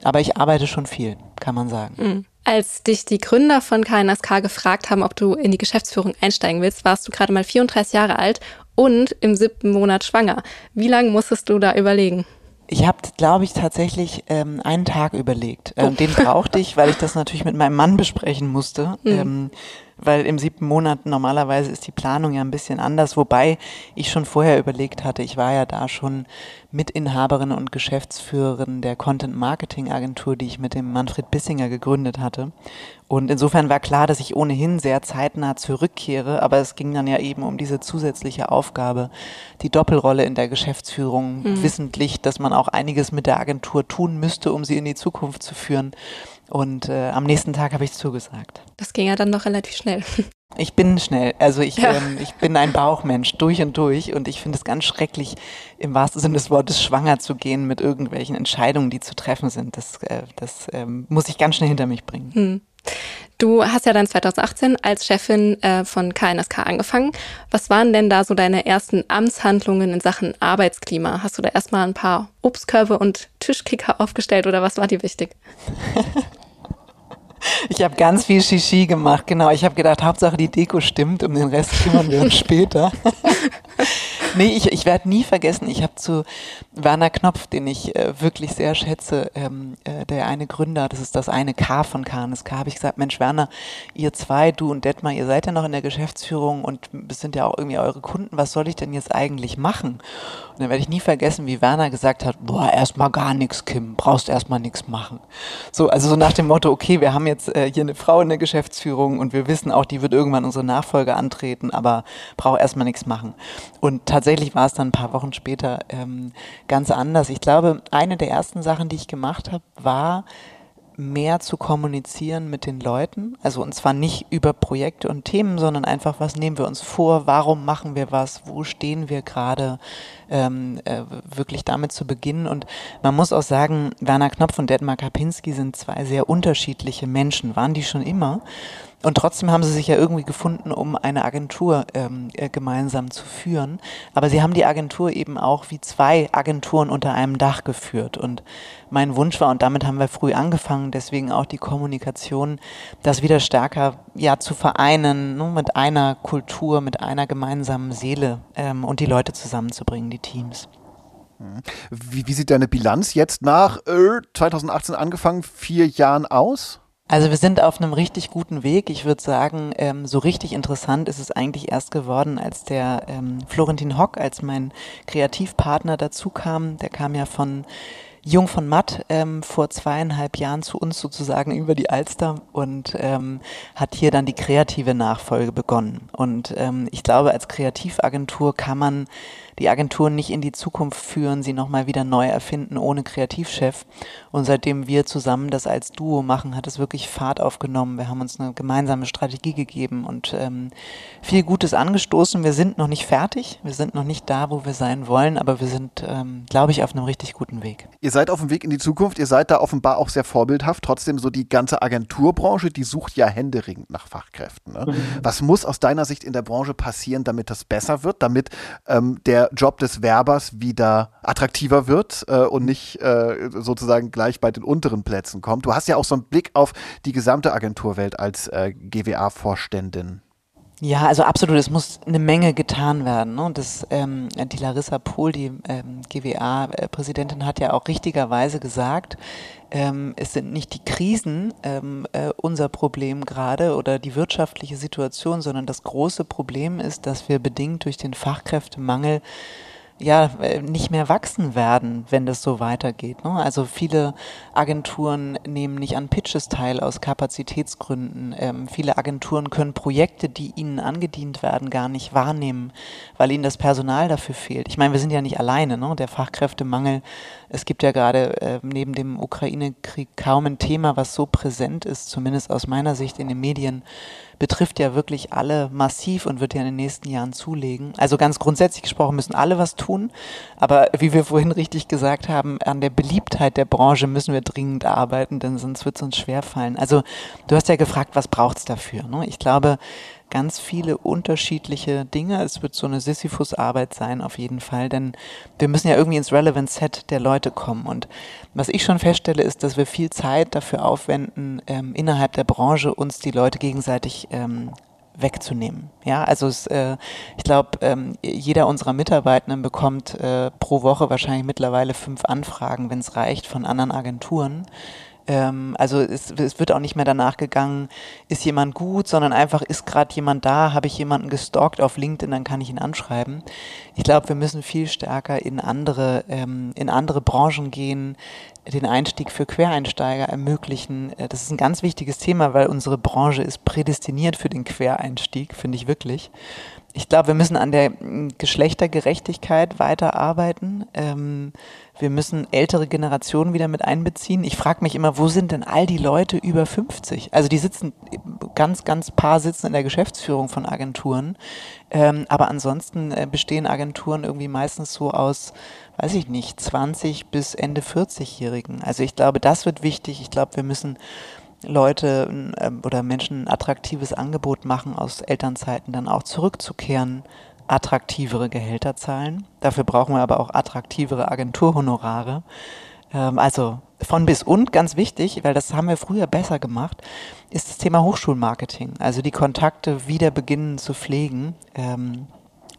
Aber ich arbeite schon viel, kann man sagen. Mhm. Als dich die Gründer von KNSK gefragt haben, ob du in die Geschäftsführung einsteigen willst, warst du gerade mal 34 Jahre alt und im siebten Monat schwanger. Wie lange musstest du da überlegen? Ich habe, glaube ich, tatsächlich ähm, einen Tag überlegt. Ähm, oh. Den brauchte ich, weil ich das natürlich mit meinem Mann besprechen musste. Mhm. Ähm, weil im siebten Monat normalerweise ist die Planung ja ein bisschen anders, wobei ich schon vorher überlegt hatte, ich war ja da schon Mitinhaberin und Geschäftsführerin der Content Marketing Agentur, die ich mit dem Manfred Bissinger gegründet hatte. Und insofern war klar, dass ich ohnehin sehr zeitnah zurückkehre, aber es ging dann ja eben um diese zusätzliche Aufgabe, die Doppelrolle in der Geschäftsführung, mhm. wissentlich, dass man auch einiges mit der Agentur tun müsste, um sie in die Zukunft zu führen. Und äh, am nächsten Tag habe ich zugesagt. Das ging ja dann noch relativ schnell. [laughs] Ich bin schnell. Also ich, ja. ähm, ich bin ein Bauchmensch durch und durch und ich finde es ganz schrecklich, im wahrsten Sinne des Wortes schwanger zu gehen mit irgendwelchen Entscheidungen, die zu treffen sind. Das, äh, das ähm, muss ich ganz schnell hinter mich bringen. Hm. Du hast ja dann 2018 als Chefin äh, von KNSK angefangen. Was waren denn da so deine ersten Amtshandlungen in Sachen Arbeitsklima? Hast du da erstmal ein paar Obstkörbe und Tischkicker aufgestellt oder was war dir wichtig? [laughs] Ich habe ganz viel Shishi gemacht, genau. Ich habe gedacht, Hauptsache die Deko stimmt, um den Rest kümmern wir uns später. [laughs] nee, ich, ich werde nie vergessen, ich habe zu Werner Knopf, den ich äh, wirklich sehr schätze, ähm, äh, der eine Gründer, das ist das eine K von KNSK, habe ich gesagt, Mensch Werner, ihr zwei, du und Detmar, ihr seid ja noch in der Geschäftsführung und es sind ja auch irgendwie eure Kunden, was soll ich denn jetzt eigentlich machen? Und dann werde ich nie vergessen, wie Werner gesagt hat, boah, erstmal gar nichts, Kim, brauchst erstmal nichts machen. So, also so nach dem Motto, okay, wir haben jetzt äh, hier eine Frau in der Geschäftsführung und wir wissen auch, die wird irgendwann unsere Nachfolge antreten, aber braucht erstmal nichts machen. Und tatsächlich war es dann ein paar Wochen später ähm, ganz anders. Ich glaube, eine der ersten Sachen, die ich gemacht habe, war, mehr zu kommunizieren mit den Leuten. Also und zwar nicht über Projekte und Themen, sondern einfach, was nehmen wir uns vor, warum machen wir was, wo stehen wir gerade, ähm, äh, wirklich damit zu beginnen. Und man muss auch sagen, Werner Knopf und Detmar Kapinski sind zwei sehr unterschiedliche Menschen, waren die schon immer. Und trotzdem haben sie sich ja irgendwie gefunden, um eine Agentur ähm, äh, gemeinsam zu führen. Aber sie haben die Agentur eben auch wie zwei Agenturen unter einem Dach geführt. Und mein Wunsch war, und damit haben wir früh angefangen, deswegen auch die Kommunikation, das wieder stärker ja zu vereinen, ne, mit einer Kultur, mit einer gemeinsamen Seele ähm, und die Leute zusammenzubringen, die Teams. Wie, wie sieht deine Bilanz jetzt nach äh, 2018 angefangen, vier Jahren aus? Also wir sind auf einem richtig guten Weg. Ich würde sagen, ähm, so richtig interessant ist es eigentlich erst geworden, als der ähm, Florentin Hock, als mein Kreativpartner dazu kam. Der kam ja von Jung von Matt ähm, vor zweieinhalb Jahren zu uns sozusagen über die Alster und ähm, hat hier dann die kreative Nachfolge begonnen. Und ähm, ich glaube, als Kreativagentur kann man die Agenturen nicht in die Zukunft führen, sie nochmal wieder neu erfinden ohne Kreativchef. Und seitdem wir zusammen das als Duo machen, hat es wirklich Fahrt aufgenommen. Wir haben uns eine gemeinsame Strategie gegeben und ähm, viel Gutes angestoßen. Wir sind noch nicht fertig, wir sind noch nicht da, wo wir sein wollen, aber wir sind, ähm, glaube ich, auf einem richtig guten Weg. Ihr seid auf dem Weg in die Zukunft, ihr seid da offenbar auch sehr vorbildhaft. Trotzdem so die ganze Agenturbranche, die sucht ja händeringend nach Fachkräften. Ne? Mhm. Was muss aus deiner Sicht in der Branche passieren, damit das besser wird, damit ähm, der Job des Werbers wieder attraktiver wird äh, und nicht äh, sozusagen gleich bei den unteren Plätzen kommt. Du hast ja auch so einen Blick auf die gesamte Agenturwelt als äh, GWA-Vorständin. Ja, also absolut, es muss eine Menge getan werden. Ne? Und das, ähm, die Larissa Pohl, die ähm, GWA-Präsidentin, hat ja auch richtigerweise gesagt, ähm, es sind nicht die Krisen ähm, äh, unser Problem gerade oder die wirtschaftliche Situation, sondern das große Problem ist, dass wir bedingt durch den Fachkräftemangel ja äh, nicht mehr wachsen werden, wenn das so weitergeht. Ne? Also viele Agenturen nehmen nicht an Pitches teil aus Kapazitätsgründen. Ähm, viele Agenturen können Projekte, die ihnen angedient werden, gar nicht wahrnehmen, weil ihnen das Personal dafür fehlt. Ich meine, wir sind ja nicht alleine. Ne? Der Fachkräftemangel es gibt ja gerade äh, neben dem Ukraine-Krieg kaum ein Thema, was so präsent ist, zumindest aus meiner Sicht in den Medien, betrifft ja wirklich alle massiv und wird ja in den nächsten Jahren zulegen. Also ganz grundsätzlich gesprochen müssen alle was tun, aber wie wir vorhin richtig gesagt haben, an der Beliebtheit der Branche müssen wir dringend arbeiten, denn sonst wird es uns schwerfallen. Also du hast ja gefragt, was braucht es dafür? Ne? Ich glaube, ganz viele unterschiedliche Dinge. Es wird so eine Sisyphus-Arbeit sein, auf jeden Fall, denn wir müssen ja irgendwie ins Relevant Set der Leute kommen. Und was ich schon feststelle, ist, dass wir viel Zeit dafür aufwenden, ähm, innerhalb der Branche uns die Leute gegenseitig ähm, wegzunehmen. Ja, also es, äh, ich glaube, ähm, jeder unserer Mitarbeitenden bekommt äh, pro Woche wahrscheinlich mittlerweile fünf Anfragen, wenn es reicht, von anderen Agenturen. Ähm, also es, es, wird auch nicht mehr danach gegangen, ist jemand gut, sondern einfach ist gerade jemand da, habe ich jemanden gestalkt auf LinkedIn, dann kann ich ihn anschreiben. Ich glaube, wir müssen viel stärker in andere, ähm, in andere Branchen gehen, den Einstieg für Quereinsteiger ermöglichen. Äh, das ist ein ganz wichtiges Thema, weil unsere Branche ist prädestiniert für den Quereinstieg, finde ich wirklich. Ich glaube, wir müssen an der Geschlechtergerechtigkeit weiterarbeiten. Ähm, wir müssen ältere Generationen wieder mit einbeziehen. Ich frage mich immer, wo sind denn all die Leute über 50? Also die sitzen, ganz, ganz paar sitzen in der Geschäftsführung von Agenturen. Ähm, aber ansonsten äh, bestehen Agenturen irgendwie meistens so aus, weiß ich nicht, 20 bis Ende 40-Jährigen. Also ich glaube, das wird wichtig. Ich glaube, wir müssen Leute äh, oder Menschen ein attraktives Angebot machen, aus Elternzeiten dann auch zurückzukehren attraktivere Gehälter zahlen. Dafür brauchen wir aber auch attraktivere Agenturhonorare. Ähm, also von bis und ganz wichtig, weil das haben wir früher besser gemacht, ist das Thema Hochschulmarketing. Also die Kontakte wieder beginnen zu pflegen. Ähm,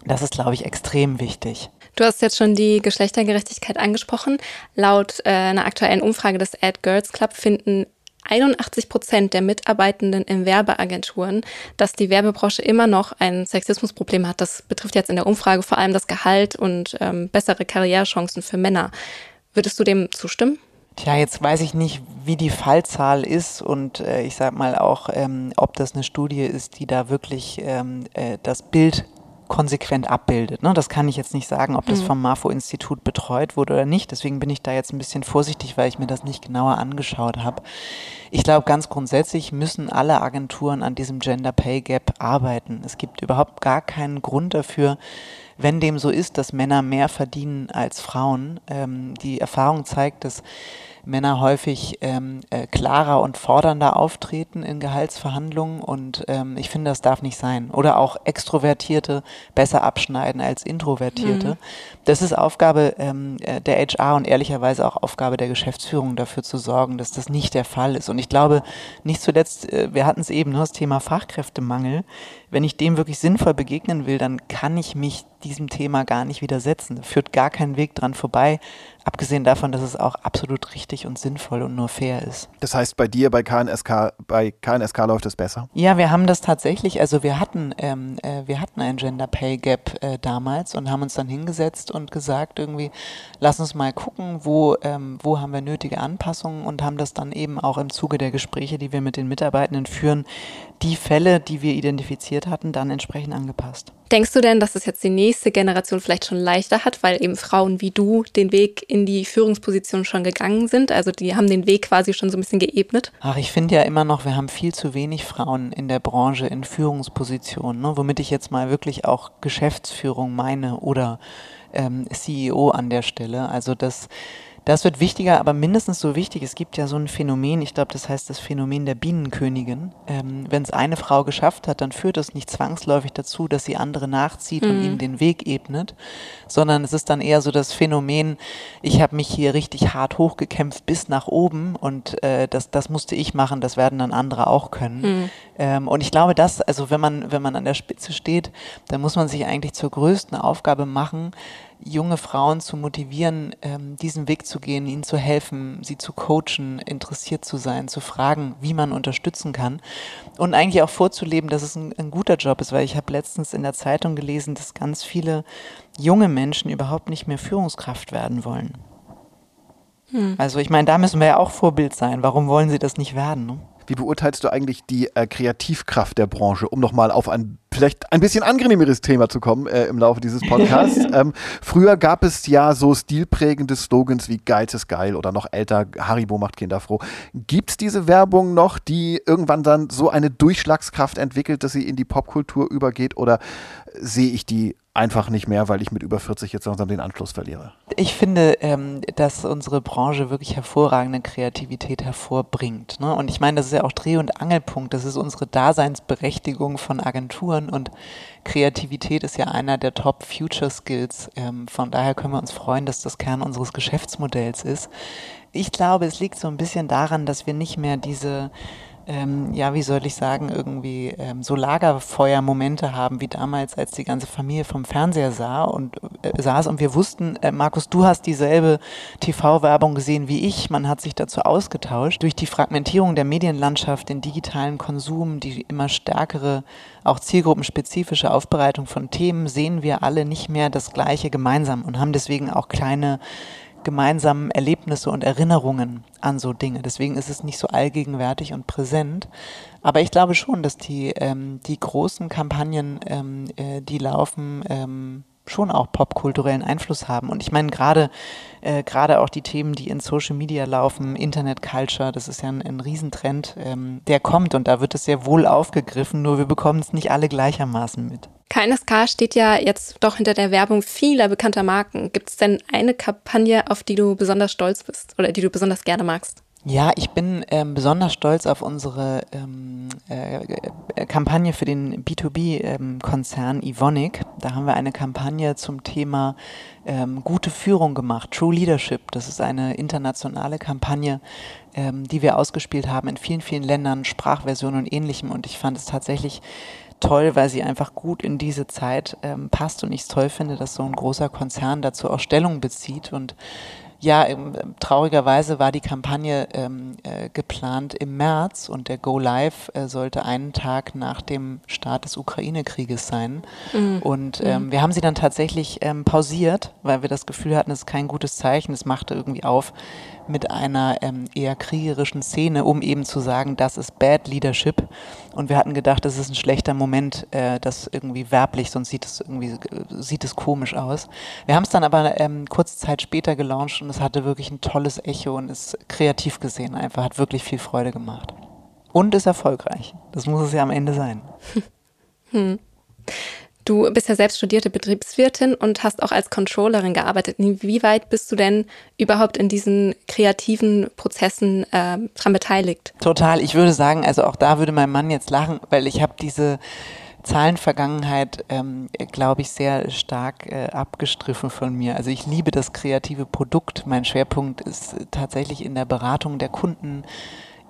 das ist, glaube ich, extrem wichtig. Du hast jetzt schon die Geschlechtergerechtigkeit angesprochen. Laut äh, einer aktuellen Umfrage des Ad Girls Club finden 81 Prozent der Mitarbeitenden in Werbeagenturen, dass die Werbebranche immer noch ein Sexismusproblem hat. Das betrifft jetzt in der Umfrage vor allem das Gehalt und ähm, bessere Karrierechancen für Männer. Würdest du dem zustimmen? Tja, jetzt weiß ich nicht, wie die Fallzahl ist und äh, ich sag mal auch, ähm, ob das eine Studie ist, die da wirklich ähm, äh, das Bild konsequent abbildet. Ne? Das kann ich jetzt nicht sagen, ob das mhm. vom MAFO-Institut betreut wurde oder nicht. Deswegen bin ich da jetzt ein bisschen vorsichtig, weil ich mir das nicht genauer angeschaut habe. Ich glaube, ganz grundsätzlich müssen alle Agenturen an diesem Gender Pay Gap arbeiten. Es gibt überhaupt gar keinen Grund dafür, wenn dem so ist, dass Männer mehr verdienen als Frauen. Ähm, die Erfahrung zeigt, dass Männer häufig ähm, äh, klarer und fordernder auftreten in Gehaltsverhandlungen und ähm, ich finde, das darf nicht sein. Oder auch Extrovertierte besser abschneiden als Introvertierte. Mhm. Das ist Aufgabe ähm, äh, der HR und ehrlicherweise auch Aufgabe der Geschäftsführung dafür zu sorgen, dass das nicht der Fall ist. Und ich glaube, nicht zuletzt, äh, wir hatten es eben, nur ne, das Thema Fachkräftemangel. Wenn ich dem wirklich sinnvoll begegnen will, dann kann ich mich diesem Thema gar nicht widersetzen. Da führt gar kein Weg dran vorbei, abgesehen davon, dass es auch absolut richtig und sinnvoll und nur fair ist. Das heißt, bei dir, bei KNSK, bei KNSK läuft es besser? Ja, wir haben das tatsächlich, also wir hatten, ähm, äh, wir hatten ein Gender Pay Gap äh, damals und haben uns dann hingesetzt und gesagt, irgendwie, lass uns mal gucken, wo, ähm, wo haben wir nötige Anpassungen und haben das dann eben auch im Zuge der Gespräche, die wir mit den Mitarbeitenden führen, die Fälle, die wir identifiziert hatten, dann entsprechend angepasst. Denkst du denn, dass es jetzt die nächste Generation vielleicht schon leichter hat, weil eben Frauen wie du den Weg in die Führungsposition schon gegangen sind? Also die haben den Weg quasi schon so ein bisschen geebnet? Ach, ich finde ja immer noch, wir haben viel zu wenig Frauen in der Branche in Führungspositionen, ne? womit ich jetzt mal wirklich auch Geschäftsführung meine oder ähm, CEO an der Stelle. Also das das wird wichtiger, aber mindestens so wichtig. Es gibt ja so ein Phänomen, ich glaube, das heißt das Phänomen der Bienenkönigin. Ähm, Wenn es eine Frau geschafft hat, dann führt das nicht zwangsläufig dazu, dass sie andere nachzieht mhm. und ihnen den Weg ebnet, sondern es ist dann eher so das Phänomen, ich habe mich hier richtig hart hochgekämpft bis nach oben und äh, das, das musste ich machen, das werden dann andere auch können. Mhm. Ähm, und ich glaube, dass, also wenn man, wenn man an der Spitze steht, dann muss man sich eigentlich zur größten Aufgabe machen, junge Frauen zu motivieren, ähm, diesen Weg zu gehen, ihnen zu helfen, sie zu coachen, interessiert zu sein, zu fragen, wie man unterstützen kann und eigentlich auch vorzuleben, dass es ein, ein guter Job ist, weil ich habe letztens in der Zeitung gelesen, dass ganz viele junge Menschen überhaupt nicht mehr Führungskraft werden wollen. Hm. Also ich meine, da müssen wir ja auch Vorbild sein. Warum wollen sie das nicht werden? Ne? Wie beurteilst du eigentlich die äh, Kreativkraft der Branche, um nochmal auf ein vielleicht ein bisschen angenehmeres Thema zu kommen äh, im Laufe dieses Podcasts? [laughs] ähm, früher gab es ja so stilprägende Slogans wie Geiz ist geil oder noch älter, Haribo macht Kinder froh. Gibt es diese Werbung noch, die irgendwann dann so eine Durchschlagskraft entwickelt, dass sie in die Popkultur übergeht oder sehe ich die einfach nicht mehr, weil ich mit über 40 jetzt langsam den Anschluss verliere. Ich finde, ähm, dass unsere Branche wirklich hervorragende Kreativität hervorbringt. Ne? Und ich meine, das ist ja auch Dreh- und Angelpunkt. Das ist unsere Daseinsberechtigung von Agenturen und Kreativität ist ja einer der Top-Future-Skills. Ähm, von daher können wir uns freuen, dass das Kern unseres Geschäftsmodells ist. Ich glaube, es liegt so ein bisschen daran, dass wir nicht mehr diese ähm, ja, wie soll ich sagen, irgendwie ähm, so Lagerfeuermomente haben, wie damals, als die ganze Familie vom Fernseher sah und äh, saß und wir wussten, äh, Markus, du hast dieselbe TV-Werbung gesehen wie ich. Man hat sich dazu ausgetauscht. Durch die Fragmentierung der Medienlandschaft, den digitalen Konsum, die immer stärkere, auch zielgruppenspezifische Aufbereitung von Themen, sehen wir alle nicht mehr das Gleiche gemeinsam und haben deswegen auch kleine gemeinsamen Erlebnisse und Erinnerungen an so Dinge. Deswegen ist es nicht so allgegenwärtig und präsent. Aber ich glaube schon, dass die, ähm, die großen Kampagnen, ähm, äh, die laufen, ähm, schon auch popkulturellen Einfluss haben. Und ich meine, gerade äh, gerade auch die Themen, die in Social Media laufen, Internet Culture, das ist ja ein, ein Riesentrend, ähm, der kommt und da wird es sehr wohl aufgegriffen, nur wir bekommen es nicht alle gleichermaßen mit. KNSK steht ja jetzt doch hinter der Werbung vieler bekannter Marken. Gibt es denn eine Kampagne, auf die du besonders stolz bist oder die du besonders gerne magst? Ja, ich bin ähm, besonders stolz auf unsere ähm, äh, äh Kampagne für den B2B-Konzern ähm, Ivonic. Da haben wir eine Kampagne zum Thema ähm, gute Führung gemacht, True Leadership. Das ist eine internationale Kampagne, ähm, die wir ausgespielt haben in vielen, vielen Ländern, Sprachversionen und ähnlichem. Und ich fand es tatsächlich toll, weil sie einfach gut in diese Zeit ähm, passt und ich es toll finde, dass so ein großer Konzern dazu auch Stellung bezieht und ja, ähm, traurigerweise war die Kampagne ähm, äh, geplant im März und der Go Live äh, sollte einen Tag nach dem Start des Ukraine-Krieges sein. Mhm. Und ähm, mhm. wir haben sie dann tatsächlich ähm, pausiert, weil wir das Gefühl hatten, es ist kein gutes Zeichen. Es machte irgendwie auf, mit einer ähm, eher kriegerischen Szene, um eben zu sagen, das ist Bad Leadership. Und wir hatten gedacht, das ist ein schlechter Moment, äh, das irgendwie werblich, sonst sieht es irgendwie äh, sieht es komisch aus. Wir haben es dann aber ähm, kurze Zeit später gelauncht und es hatte wirklich ein tolles Echo und ist kreativ gesehen einfach, hat wirklich viel Freude gemacht. Und ist erfolgreich. Das muss es ja am Ende sein. [laughs] Hm. Du bist ja selbst studierte Betriebswirtin und hast auch als Controllerin gearbeitet. Inwieweit bist du denn überhaupt in diesen kreativen Prozessen äh, dran beteiligt? Total. Ich würde sagen, also auch da würde mein Mann jetzt lachen, weil ich habe diese Zahlenvergangenheit, ähm, glaube ich, sehr stark äh, abgestriffen von mir. Also ich liebe das kreative Produkt. Mein Schwerpunkt ist tatsächlich in der Beratung der Kunden,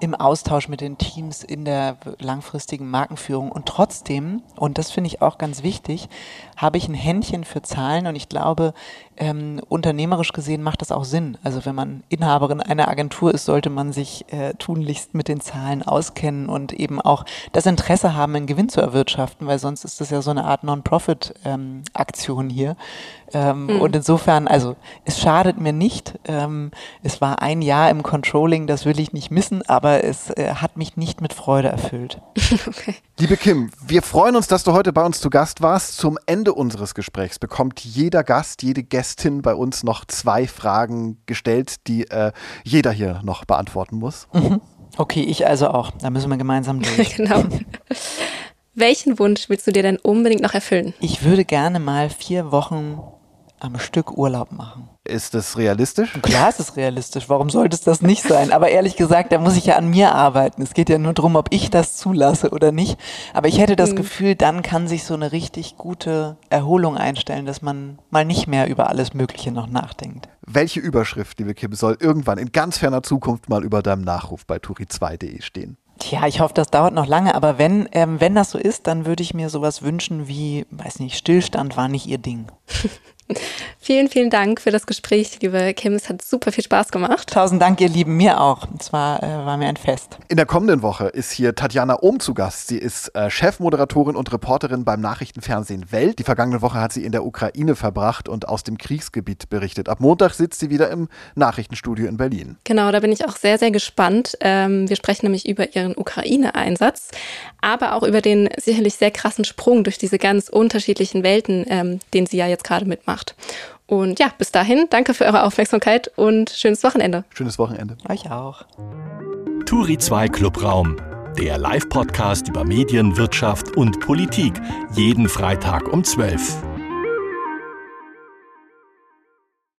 im Austausch mit den Teams in der langfristigen Markenführung. Und trotzdem, und das finde ich auch ganz wichtig, habe ich ein Händchen für Zahlen und ich glaube, ähm, unternehmerisch gesehen macht das auch Sinn. Also wenn man Inhaberin einer Agentur ist, sollte man sich äh, tunlichst mit den Zahlen auskennen und eben auch das Interesse haben, einen Gewinn zu erwirtschaften, weil sonst ist das ja so eine Art Non-Profit-Aktion ähm, hier. Ähm, mhm. Und insofern, also es schadet mir nicht. Ähm, es war ein Jahr im Controlling, das will ich nicht missen, aber es äh, hat mich nicht mit Freude erfüllt. [laughs] okay. Liebe Kim, wir freuen uns, dass du heute bei uns zu Gast warst. Zum Ende unseres Gesprächs bekommt jeder Gast, jede Gästin bei uns noch zwei Fragen gestellt, die äh, jeder hier noch beantworten muss. Mhm. Okay, ich also auch. Da müssen wir gemeinsam [laughs] durch. genau. Welchen Wunsch willst du dir denn unbedingt noch erfüllen? Ich würde gerne mal vier Wochen am Stück Urlaub machen. Ist das realistisch? Klar ist es realistisch. Warum sollte es das nicht sein? Aber ehrlich gesagt, da muss ich ja an mir arbeiten. Es geht ja nur darum, ob ich das zulasse oder nicht. Aber ich hätte das mhm. Gefühl, dann kann sich so eine richtig gute Erholung einstellen, dass man mal nicht mehr über alles Mögliche noch nachdenkt. Welche Überschrift, liebe Kim, soll irgendwann in ganz ferner Zukunft mal über deinem Nachruf bei turi2.de stehen? Tja, ich hoffe, das dauert noch lange, aber wenn, ähm, wenn das so ist, dann würde ich mir sowas wünschen wie, weiß nicht, Stillstand war nicht ihr Ding. [laughs] [laughs] Vielen, vielen Dank für das Gespräch, liebe Kim. Es hat super viel Spaß gemacht. Tausend Dank, ihr Lieben, mir auch. Es war, äh, war mir ein Fest. In der kommenden Woche ist hier Tatjana Ohm zu Gast. Sie ist äh, Chefmoderatorin und Reporterin beim Nachrichtenfernsehen Welt. Die vergangene Woche hat sie in der Ukraine verbracht und aus dem Kriegsgebiet berichtet. Ab Montag sitzt sie wieder im Nachrichtenstudio in Berlin. Genau, da bin ich auch sehr, sehr gespannt. Ähm, wir sprechen nämlich über ihren Ukraine-Einsatz, aber auch über den sicherlich sehr krassen Sprung durch diese ganz unterschiedlichen Welten, ähm, den sie ja jetzt gerade mitmacht. Und ja, bis dahin, danke für eure Aufmerksamkeit und schönes Wochenende. Schönes Wochenende. Euch auch. Turi 2 Clubraum, der Live-Podcast über Medien, Wirtschaft und Politik, jeden Freitag um 12 Uhr.